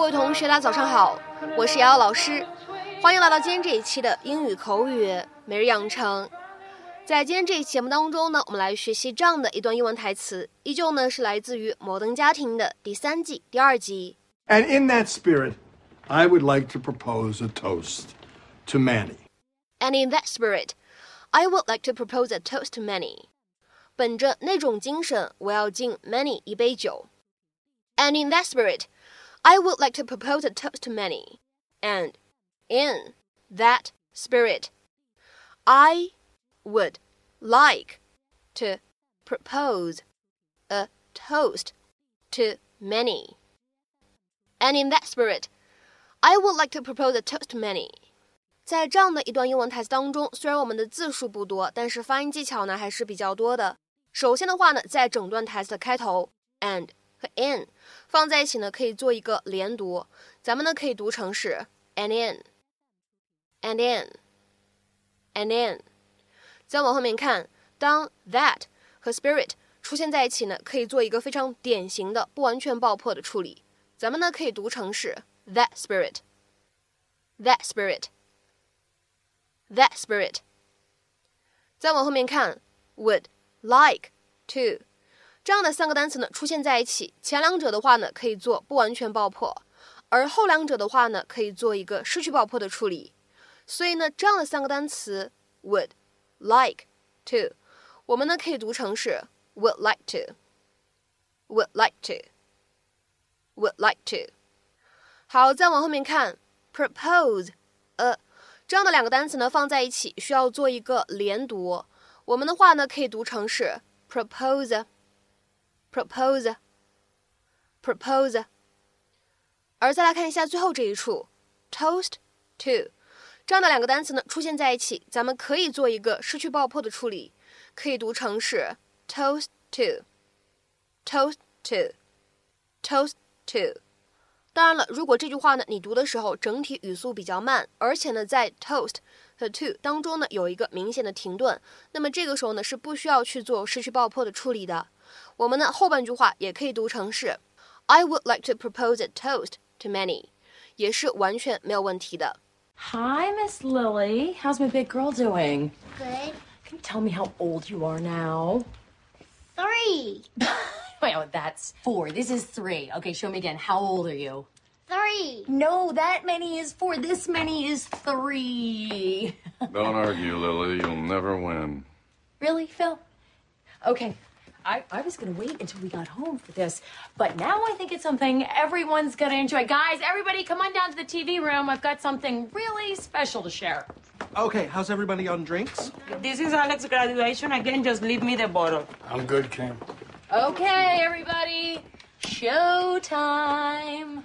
嘿，各位同学，大家早上好，我是瑶瑶老师，欢迎来到今天这一期的英语口语每日养成。在今天这一期节目当中呢，我们来学习这样的一段英文台词，依旧呢是来自于《摩登家庭》的第三季第二集。And in that spirit, I would like to propose a toast to Manny. And in that spirit, I would like to propose a toast to Manny。本着那种精神，我要敬 Manny 一杯酒。And in that spirit, I would like to propose a toast to Manny. And in that spirit, I would like to propose a toast to Manny. And in that spirit, I would like to propose a toast to Manny. 在这样的一段英文台词当中，虽然我们的字数不多，但是发音技巧呢还是比较多的。首先的话呢，在整段台词的开头，and 和 in 放在一起呢，可以做一个连读。咱们呢可以读成是 and in，and in，and in。再往后面看，当 that 和 spirit 出现在一起呢，可以做一个非常典型的不完全爆破的处理。咱们呢可以读成是 that spirit，that spirit。that spirit。再往后面看，would like to 这样的三个单词呢出现在一起，前两者的话呢可以做不完全爆破，而后两者的话呢可以做一个失去爆破的处理。所以呢，这样的三个单词 would like to，我们呢可以读成是 would like to，would like to，would like to。好，再往后面看，propose a。这样的两个单词呢放在一起，需要做一个连读。我们的话呢可以读成是 propose Propose，propose，。而再来看一下最后这一处，toast to，这样的两个单词呢出现在一起，咱们可以做一个失去爆破的处理，可以读成是 toast to，toast to，toast to。当然了，如果这句话呢，你读的时候整体语速比较慢，而且呢，在 toast 和 to 当中呢有一个明显的停顿，那么这个时候呢是不需要去做失去爆破的处理的。我们呢后半句话也可以读成是 I would like to propose a toast to Manny，也是完全没有问题的。 Hi, Miss Lily. How's my big girl doing? Good. Can you tell me how old you are now? Three. Wait, oh, that's four. This is three. Okay, show me again. How old are you? Three. No, that many is four. This many is three. Don't argue, Lily. You'll never win. really, Phil? Okay. I, I was going to wait until we got home for this, but now I think it's something everyone's going to enjoy. Guys, everybody come on down to the TV room. I've got something really special to share. Okay, how's everybody on drinks? This is Alex's graduation. Again, just leave me the bottle. I'm good, Kim. Okay, everybody. Showtime.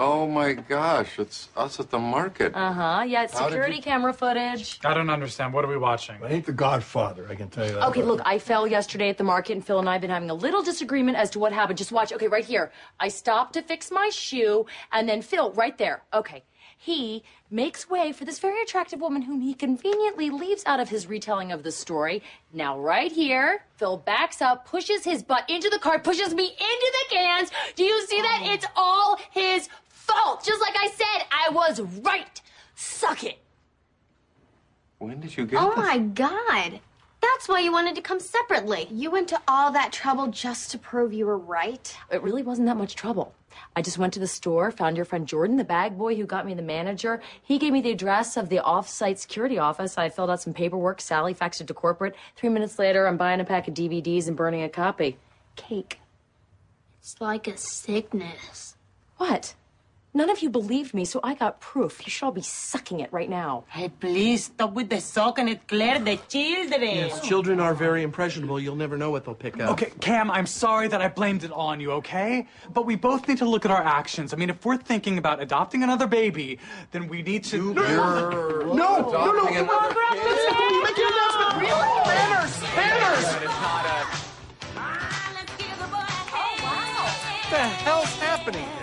Oh my gosh, it's us at the market. Uh huh. Yeah, it's How did security you- camera footage. I don't understand. What are we watching? I ain't the Godfather, I can tell you that. Okay, look, I fell yesterday at the market, and Phil and I have been having a little disagreement as to what happened. Just watch. Okay, right here. I stopped to fix my shoe, and then Phil, right there. Okay. He makes way for this very attractive woman whom he conveniently leaves out of his retelling of the story. Now, right here, Phil backs up, pushes his butt into the cart, pushes me into the cans. Do you see that? It's all his fault. Just like I said, I was right. Suck it. When did you get Oh this? my god. That's why you wanted to come separately. You went to all that trouble just to prove you were right. It really wasn't that much trouble. I just went to the store, found your friend Jordan, the bag boy who got me the manager. He gave me the address of the off-site security office. I filled out some paperwork. Sally faxed it to corporate. Three minutes later, I'm buying a pack of DVDs and burning a copy. Cake. It's like a sickness. What? None of you believed me, so I got proof. You should all be sucking it right now. Hey, please stop with the sock and it clear the children. Yes, children are very impressionable. You'll never know what they'll pick up. Okay, Cam, I'm sorry that I blamed it on you, okay? But we both need to look at our actions. I mean, if we're thinking about adopting another baby, then we need to. You're No, no, no, adopting come on, another kid? Make your announcement. Really? Manners, manners. It's not a. What the hell's happening here?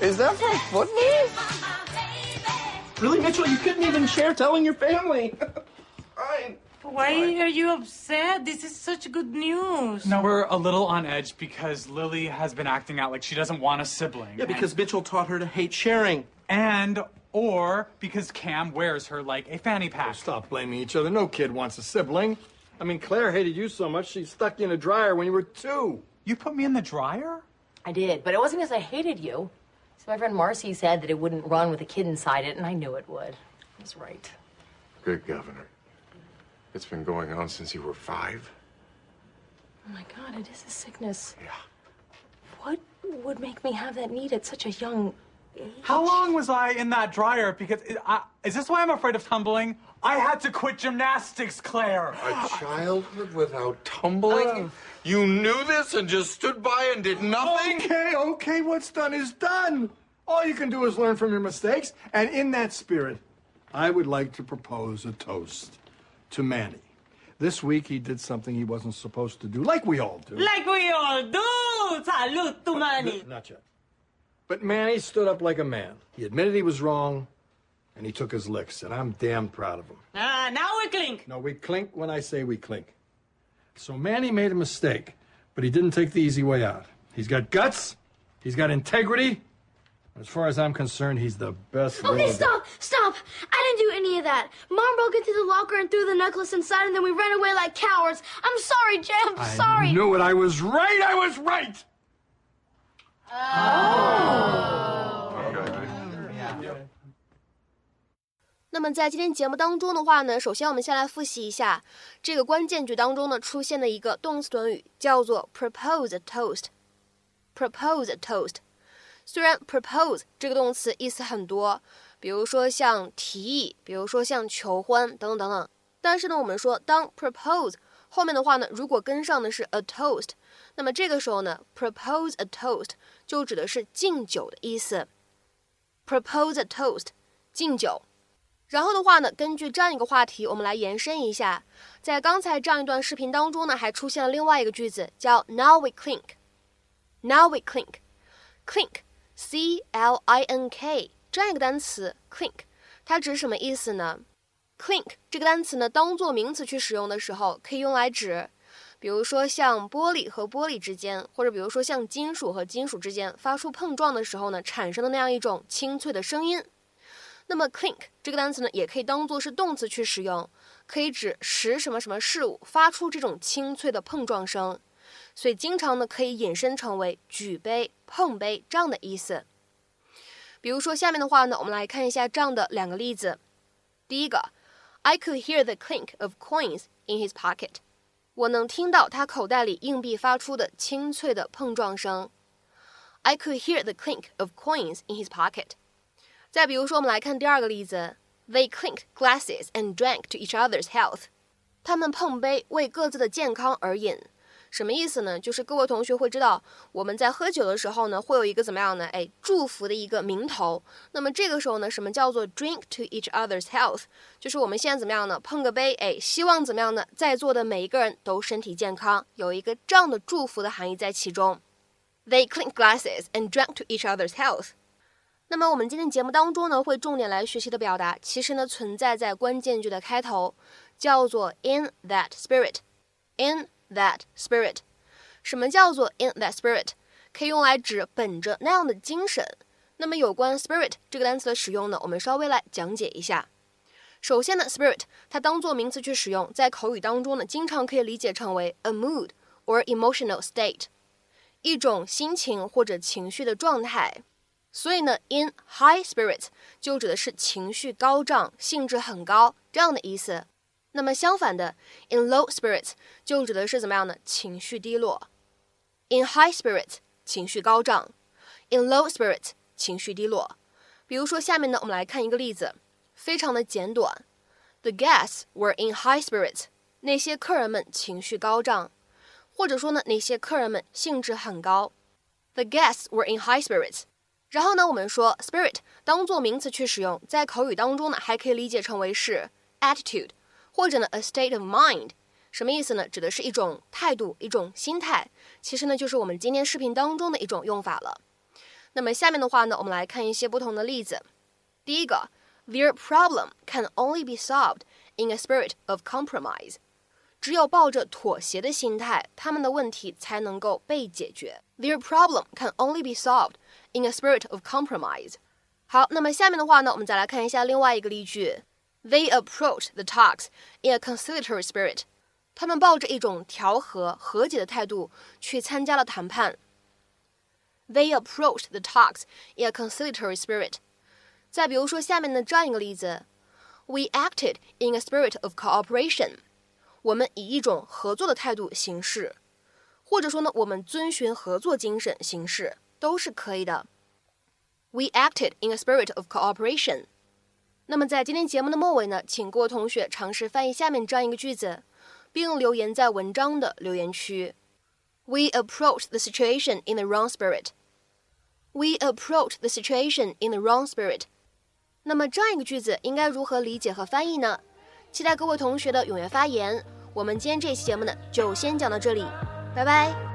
Is that from football? Really, Mitchell? You couldn't even share telling your family. Fine. Why are you upset? This is such good news. No, we're a little on edge because Lily has been acting out like she doesn't want a sibling. Yeah, because Mitchell taught her to hate sharing. And, or because Cam wears her like a fanny pack. Oh, stop blaming each other. No kid wants a sibling. I mean, Claire hated you so much she stuck you in a dryer when you were two. You put me in the dryer? I did, but it wasn't because I hated you. So my friend Marcy said that it wouldn't run with a kid inside it, and I knew it would. I was right. Good governor. It's been going on since you were five. Oh my God, it is a sickness. Yeah. What would make me have that need at such a young age? How long was I in that dryer? Because it, I, is this why I'm afraid of tumbling? I had to quit gymnastics, Claire. A childhood without tumbling? Uh, You knew this and just stood by and did nothing? Okay, okay, what's done is done. All you can do is learn from your mistakes. And in that spirit, I would like to propose a toast to Manny. This week he did something he wasn't supposed to do, like we all do. Like we all do. Salud to Manny. Not yet. But Manny stood up like a man. He admitted he was wrong, and he took his licks, and I'm damn proud of him. Ah, now we clink. No, we clink when I say we clink. So Manny made a mistake, but he didn't take the easy way out. He's got guts, he's got integrity. As far as I'm concerned, he's the best. Okay, little- stop, stop. I didn't do any of that. Mom broke into the locker and threw the necklace inside, and then we ran away like cowards. I'm sorry, Jay. I'm I sorry. I knew it. I was right. I was right. Oh. 那么在今天节目当中的话呢，首先我们先来复习一下这个关键句当中呢出现的一个动词短语，叫做 propose a toast。propose a toast。虽然 propose 这个动词意思很多，比如说像提议，比如说像求婚等等等等，但是呢，我们说当 propose 后面的话呢，如果跟上的是 a toast，那么这个时候呢，propose a toast 就指的是敬酒的意思。propose a toast，敬酒。然后的话呢，根据这样一个话题，我们来延伸一下，在刚才这样一段视频当中呢，还出现了另外一个句子，叫 Now we clink。Now we clink。clink，c l i n k 这样一个单词，clink，它指什么意思呢？clink 这个单词呢，当做名词去使用的时候，可以用来指，比如说像玻璃和玻璃之间，或者比如说像金属和金属之间发出碰撞的时候呢，产生的那样一种清脆的声音。那么 clink 这个单词呢，也可以当做是动词去使用，可以指使什么什么事物发出这种清脆的碰撞声，所以经常呢可以引申成为举杯、碰杯这样的意思。比如说下面的话呢，我们来看一下这样的两个例子。第一个，I could hear the clink of coins in his pocket。我能听到他口袋里硬币发出的清脆的碰撞声。I could hear the clink of coins in his pocket。再比如说，我们来看第二个例子，They clinked glasses and drank to each other's health。他们碰杯为各自的健康而饮。什么意思呢？就是各位同学会知道，我们在喝酒的时候呢，会有一个怎么样呢？哎，祝福的一个名头。那么这个时候呢，什么叫做 drink to each other's health？就是我们现在怎么样呢？碰个杯，哎，希望怎么样呢？在座的每一个人都身体健康，有一个这样的祝福的含义在其中。They clink glasses and drank to each other's health。那么我们今天节目当中呢，会重点来学习的表达，其实呢存在在关键句的开头，叫做 in that spirit。in that spirit，什么叫做 in that spirit？可以用来指本着那样的精神。那么有关 spirit 这个单词的使用呢，我们稍微来讲解一下。首先呢，spirit 它当做名词去使用，在口语当中呢，经常可以理解成为 a mood or emotional state，一种心情或者情绪的状态。所以呢，in high spirits 就指的是情绪高涨、兴致很高这样的意思。那么相反的，in low spirits 就指的是怎么样呢？情绪低落。in high spirits 情绪高涨，in low spirits 情绪低落。比如说下面呢，我们来看一个例子，非常的简短。The guests were in high spirits。那些客人们情绪高涨，或者说呢，那些客人们兴致很高。The guests were in high spirits。然后呢，我们说 spirit 当做名词去使用，在口语当中呢，还可以理解成为是 attitude，或者呢 a state of mind。什么意思呢？指的是一种态度、一种心态。其实呢，就是我们今天视频当中的一种用法了。那么下面的话呢，我们来看一些不同的例子。第一个，Their problem can only be solved in a spirit of compromise。只有抱着妥协的心态，他们的问题才能够被解决。Their problem can only be solved in a spirit of compromise。好，那么下面的话呢，我们再来看一下另外一个例句。They approached the talks in a conciliatory spirit。他们抱着一种调和、和解的态度去参加了谈判。They approached the talks in a conciliatory spirit。再比如说下面的这样一个例子：We acted in a spirit of cooperation。我们以一种合作的态度行事， 或者说呢，我们遵循合作精神行事都是可以的。We acted in a spirit of cooperation。那么在今天节目的末尾呢，请各位同学尝试翻译下面这样一个句子，并留言在文章的留言区。We approach the situation in the wrong spirit. We approach the situation in the wrong spirit. 那么这样一个句子应该如何理解和翻译呢？期待各位同学的踊跃发言。我们今天这期节目呢，就先讲到这里，拜拜。